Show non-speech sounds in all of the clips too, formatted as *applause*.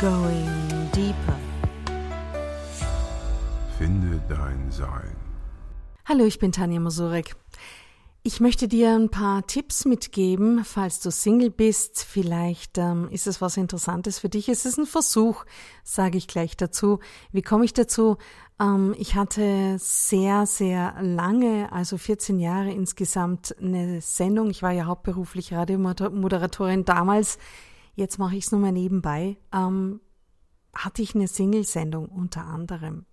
Going Deeper. Finde dein Sein. Hallo, ich bin Tanja Mosurek. Ich möchte dir ein paar Tipps mitgeben, falls du Single bist. Vielleicht ähm, ist es was Interessantes für dich. Es ist ein Versuch, sage ich gleich dazu. Wie komme ich dazu? Ähm, ich hatte sehr, sehr lange, also 14 Jahre insgesamt, eine Sendung. Ich war ja hauptberuflich Radiomoderatorin damals. Jetzt mache ich es nur mal nebenbei. Ähm, hatte ich eine Single-Sendung unter anderem.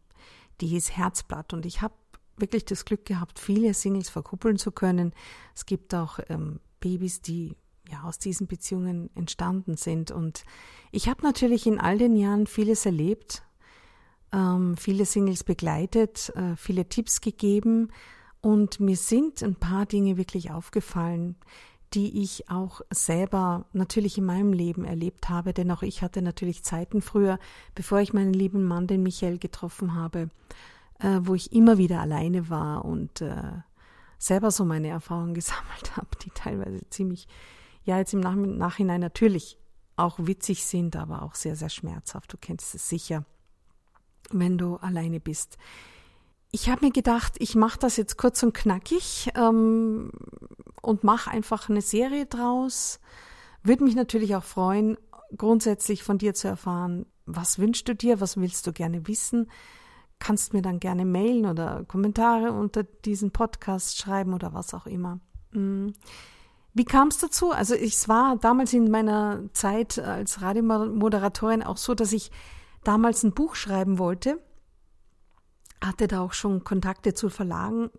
Die hieß Herzblatt und ich habe wirklich das Glück gehabt, viele Singles verkuppeln zu können. Es gibt auch ähm, Babys, die ja aus diesen Beziehungen entstanden sind. Und ich habe natürlich in all den Jahren vieles erlebt, ähm, viele Singles begleitet, äh, viele Tipps gegeben und mir sind ein paar Dinge wirklich aufgefallen, die ich auch selber natürlich in meinem Leben erlebt habe, denn auch ich hatte natürlich Zeiten früher, bevor ich meinen lieben Mann, den Michael, getroffen habe, äh, wo ich immer wieder alleine war und äh, selber so meine Erfahrungen *laughs* gesammelt habe, die teilweise ziemlich, ja, jetzt im Nach Nachhinein natürlich auch witzig sind, aber auch sehr, sehr schmerzhaft. Du kennst es sicher, wenn du alleine bist. Ich habe mir gedacht, ich mache das jetzt kurz und knackig ähm, und mache einfach eine Serie draus. Würde mich natürlich auch freuen, grundsätzlich von dir zu erfahren, was wünschst du dir, was willst du gerne wissen kannst mir dann gerne mailen oder Kommentare unter diesen Podcast schreiben oder was auch immer. Mm. Wie kam es dazu? Also es war damals in meiner Zeit als Radiomoderatorin auch so, dass ich damals ein Buch schreiben wollte, hatte da auch schon Kontakte zu Verlagen,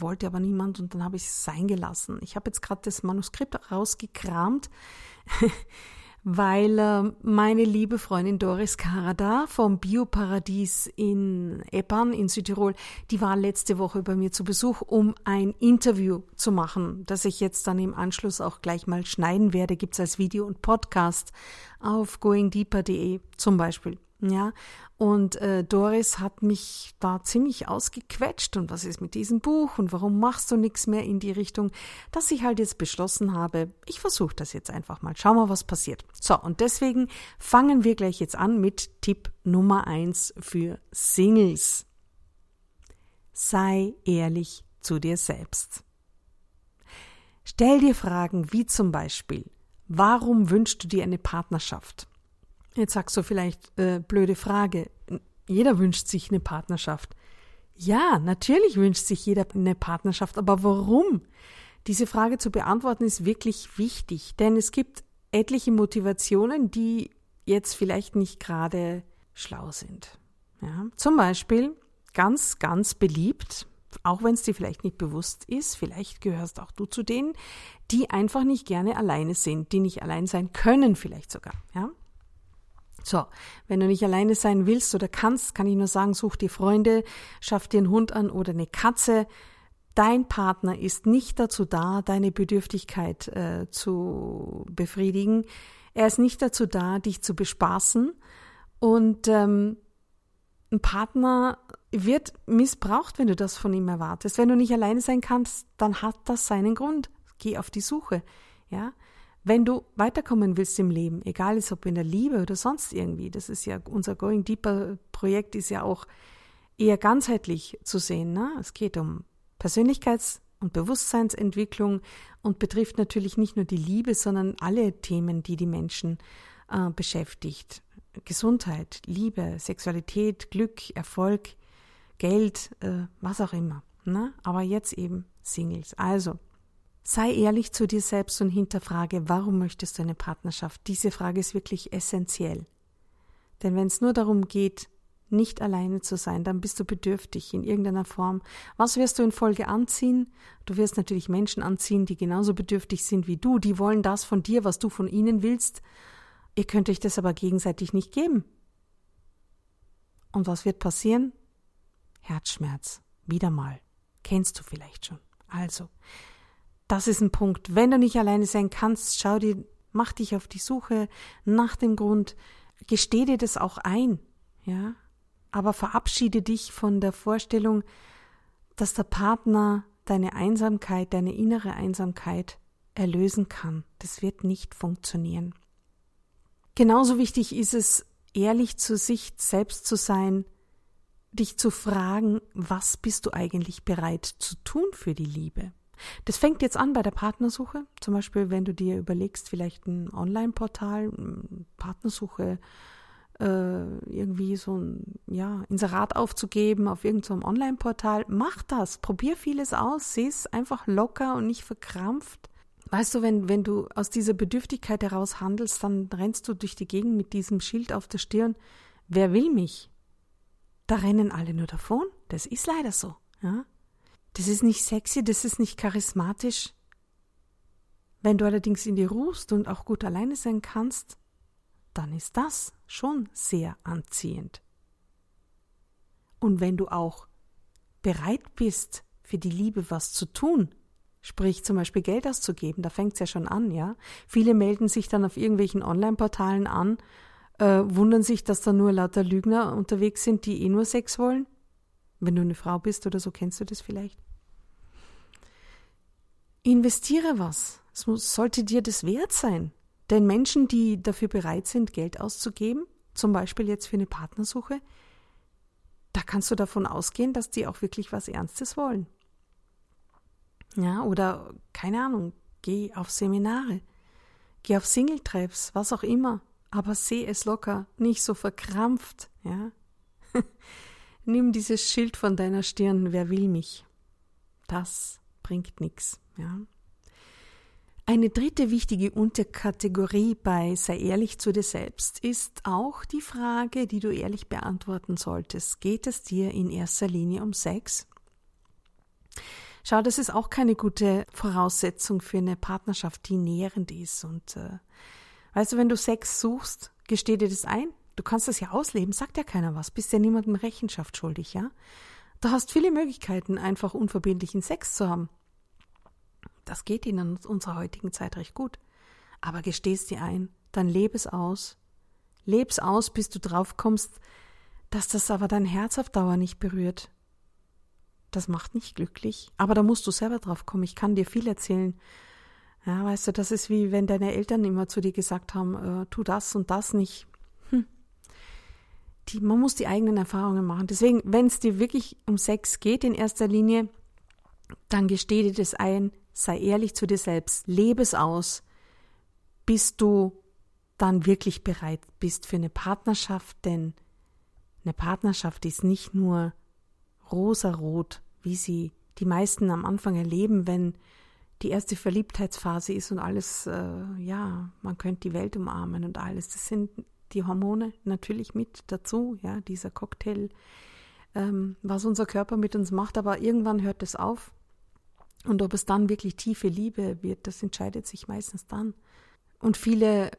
wollte aber niemand und dann habe ich es sein gelassen. Ich habe jetzt gerade das Manuskript rausgekramt. *laughs* weil äh, meine liebe Freundin Doris Karada vom Bioparadies in Eppern in Südtirol, die war letzte Woche bei mir zu Besuch, um ein Interview zu machen, das ich jetzt dann im Anschluss auch gleich mal schneiden werde, gibt's als Video und Podcast auf goingdeeper.de zum Beispiel. Ja, und äh, Doris hat mich da ziemlich ausgequetscht und was ist mit diesem Buch und warum machst du nichts mehr in die Richtung, dass ich halt jetzt beschlossen habe, ich versuche das jetzt einfach mal. Schau mal, was passiert. So, und deswegen fangen wir gleich jetzt an mit Tipp Nummer eins für Singles. Sei ehrlich zu dir selbst. Stell dir Fragen wie zum Beispiel, warum wünschst du dir eine Partnerschaft? Jetzt sagst du vielleicht, äh, blöde Frage, jeder wünscht sich eine Partnerschaft. Ja, natürlich wünscht sich jeder eine Partnerschaft, aber warum? Diese Frage zu beantworten ist wirklich wichtig, denn es gibt etliche Motivationen, die jetzt vielleicht nicht gerade schlau sind. Ja, zum Beispiel ganz, ganz beliebt, auch wenn es dir vielleicht nicht bewusst ist, vielleicht gehörst auch du zu denen, die einfach nicht gerne alleine sind, die nicht allein sein können, vielleicht sogar. Ja, so, wenn du nicht alleine sein willst oder kannst, kann ich nur sagen, such dir Freunde, schaff dir einen Hund an oder eine Katze. Dein Partner ist nicht dazu da, deine Bedürftigkeit äh, zu befriedigen. Er ist nicht dazu da, dich zu bespaßen. Und ähm, ein Partner wird missbraucht, wenn du das von ihm erwartest. Wenn du nicht alleine sein kannst, dann hat das seinen Grund. Geh auf die Suche. Ja, wenn du weiterkommen willst im Leben, egal ist ob in der Liebe oder sonst irgendwie, das ist ja unser Going Deeper Projekt ist ja auch eher ganzheitlich zu sehen. Ne? Es geht um Persönlichkeits- und Bewusstseinsentwicklung und betrifft natürlich nicht nur die Liebe, sondern alle Themen, die die Menschen äh, beschäftigt. Gesundheit, Liebe, Sexualität, Glück, Erfolg, Geld, äh, was auch immer. Ne? Aber jetzt eben Singles. Also, Sei ehrlich zu dir selbst und hinterfrage, warum möchtest du eine Partnerschaft? Diese Frage ist wirklich essentiell. Denn wenn es nur darum geht, nicht alleine zu sein, dann bist du bedürftig in irgendeiner Form. Was wirst du in Folge anziehen? Du wirst natürlich Menschen anziehen, die genauso bedürftig sind wie du. Die wollen das von dir, was du von ihnen willst. Ihr könnt euch das aber gegenseitig nicht geben. Und was wird passieren? Herzschmerz. Wieder mal. Kennst du vielleicht schon. Also, das ist ein Punkt. Wenn du nicht alleine sein kannst, schau dir, mach dich auf die Suche nach dem Grund, gesteh dir das auch ein, ja. Aber verabschiede dich von der Vorstellung, dass der Partner deine Einsamkeit, deine innere Einsamkeit erlösen kann. Das wird nicht funktionieren. Genauso wichtig ist es, ehrlich zu sich selbst zu sein, dich zu fragen, was bist du eigentlich bereit zu tun für die Liebe? Das fängt jetzt an bei der Partnersuche. Zum Beispiel, wenn du dir überlegst, vielleicht ein Online-Portal, Partnersuche, äh, irgendwie so ein ja, Inserat aufzugeben auf irgendeinem so Online-Portal. Mach das, probier vieles aus, seh es einfach locker und nicht verkrampft. Weißt du, wenn, wenn du aus dieser Bedürftigkeit heraus handelst, dann rennst du durch die Gegend mit diesem Schild auf der Stirn. Wer will mich? Da rennen alle nur davon. Das ist leider so. Ja? Das ist nicht sexy, das ist nicht charismatisch. Wenn du allerdings in dir ruhst und auch gut alleine sein kannst, dann ist das schon sehr anziehend. Und wenn du auch bereit bist, für die Liebe was zu tun, sprich zum Beispiel Geld auszugeben, da fängt es ja schon an, ja. Viele melden sich dann auf irgendwelchen Online-Portalen an, äh, wundern sich, dass da nur lauter Lügner unterwegs sind, die eh nur Sex wollen. Wenn du eine Frau bist oder so, kennst du das vielleicht. Investiere was. Es sollte dir das wert sein. Denn Menschen, die dafür bereit sind, Geld auszugeben, zum Beispiel jetzt für eine Partnersuche, da kannst du davon ausgehen, dass die auch wirklich was Ernstes wollen. Ja, oder keine Ahnung, geh auf Seminare, geh auf Singletreffs, was auch immer, aber seh es locker, nicht so verkrampft, ja. *laughs* Nimm dieses Schild von deiner Stirn, wer will mich? Das bringt nichts, ja. Eine dritte wichtige Unterkategorie bei Sei ehrlich zu dir selbst ist auch die Frage, die du ehrlich beantworten solltest. Geht es dir in erster Linie um Sex? Schau, das ist auch keine gute Voraussetzung für eine Partnerschaft, die nährend ist. Und äh, weißt du, wenn du Sex suchst, gesteh dir das ein. Du kannst das ja ausleben, sagt ja keiner was, bist ja niemandem Rechenschaft schuldig, ja? Du hast viele Möglichkeiten, einfach unverbindlichen Sex zu haben. Das geht ihnen in unserer heutigen Zeit recht gut. Aber gestehst dir ein, dann leb es aus. Leb's aus, bis du drauf kommst, dass das aber dein Herz auf Dauer nicht berührt. Das macht nicht glücklich. Aber da musst du selber drauf kommen. Ich kann dir viel erzählen. Ja, weißt du, das ist wie wenn deine Eltern immer zu dir gesagt haben, äh, tu das und das nicht. Hm. Die, man muss die eigenen Erfahrungen machen. Deswegen, wenn es dir wirklich um Sex geht in erster Linie, dann gesteh dir das ein, sei ehrlich zu dir selbst, lebe es aus, bis du dann wirklich bereit bist für eine Partnerschaft, denn eine Partnerschaft ist nicht nur rosarot, wie sie die meisten am Anfang erleben, wenn die erste Verliebtheitsphase ist und alles, äh, ja, man könnte die Welt umarmen und alles. Das sind die Hormone natürlich mit dazu, ja, dieser Cocktail, ähm, was unser Körper mit uns macht, aber irgendwann hört es auf und ob es dann wirklich tiefe Liebe wird, das entscheidet sich meistens dann. Und viele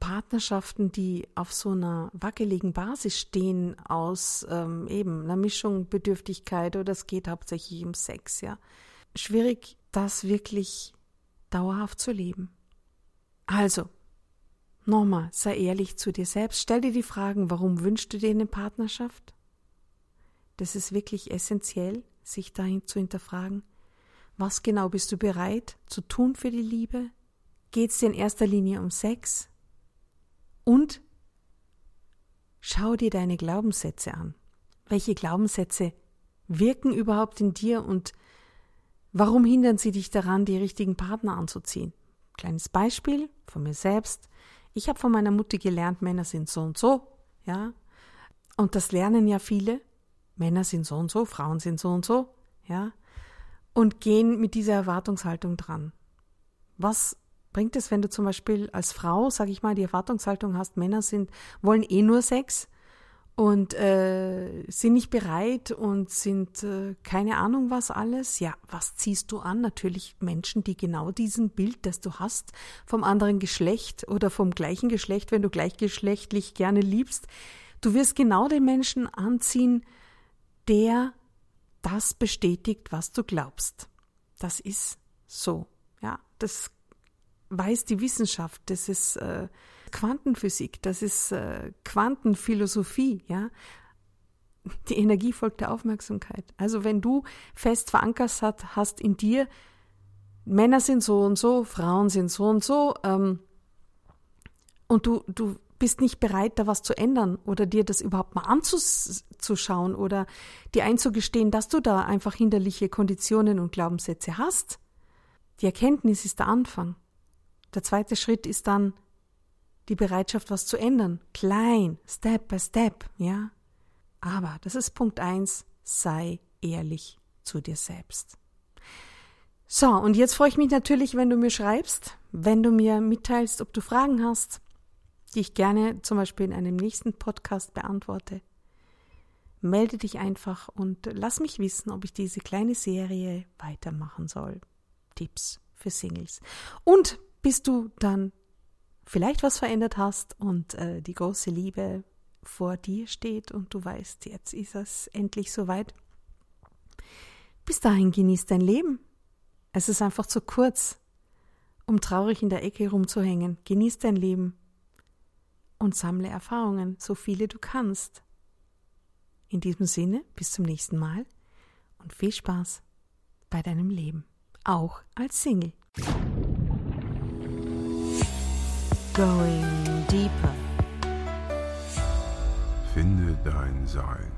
Partnerschaften, die auf so einer wackeligen Basis stehen, aus ähm, eben einer Mischung Bedürftigkeit oder es geht hauptsächlich um Sex, ja. Schwierig, das wirklich dauerhaft zu leben. Also, nochmal, sei ehrlich zu dir selbst. Stell dir die Fragen, warum wünschst du dir eine Partnerschaft? Das ist wirklich essentiell, sich dahin zu hinterfragen. Was genau bist du bereit zu tun für die Liebe? Geht es dir in erster Linie um Sex? Und schau dir deine Glaubenssätze an. Welche Glaubenssätze wirken überhaupt in dir und warum hindern sie dich daran, die richtigen Partner anzuziehen? Kleines Beispiel von mir selbst. Ich habe von meiner Mutter gelernt, Männer sind so und so, ja. Und das lernen ja viele. Männer sind so und so, Frauen sind so und so, ja und gehen mit dieser Erwartungshaltung dran. Was bringt es, wenn du zum Beispiel als Frau, sag ich mal, die Erwartungshaltung hast, Männer sind, wollen eh nur Sex und äh, sind nicht bereit und sind äh, keine Ahnung was alles. Ja, was ziehst du an? Natürlich Menschen, die genau diesen Bild, das du hast, vom anderen Geschlecht oder vom gleichen Geschlecht, wenn du gleichgeschlechtlich gerne liebst, du wirst genau den Menschen anziehen, der das bestätigt, was du glaubst. Das ist so. Ja, das weiß die Wissenschaft. Das ist äh, Quantenphysik. Das ist äh, Quantenphilosophie. Ja, die Energie folgt der Aufmerksamkeit. Also wenn du fest verankert hast, hast in dir, Männer sind so und so, Frauen sind so und so, ähm, und du, du bist nicht bereit, da was zu ändern oder dir das überhaupt mal anzuschauen oder dir einzugestehen, dass du da einfach hinderliche Konditionen und Glaubenssätze hast. Die Erkenntnis ist der Anfang. Der zweite Schritt ist dann die Bereitschaft, was zu ändern. Klein, Step by Step, ja. Aber das ist Punkt eins, sei ehrlich zu dir selbst. So, und jetzt freue ich mich natürlich, wenn du mir schreibst, wenn du mir mitteilst, ob du Fragen hast, die ich gerne zum Beispiel in einem nächsten Podcast beantworte. Melde dich einfach und lass mich wissen, ob ich diese kleine Serie weitermachen soll. Tipps für Singles. Und bis du dann vielleicht was verändert hast und äh, die große Liebe vor dir steht und du weißt, jetzt ist es endlich soweit. Bis dahin genieß dein Leben. Es ist einfach zu kurz, um traurig in der Ecke rumzuhängen. Genieß dein Leben und sammle Erfahrungen, so viele du kannst. In diesem Sinne, bis zum nächsten Mal und viel Spaß bei deinem Leben, auch als Single. Going deeper. Finde dein Sein.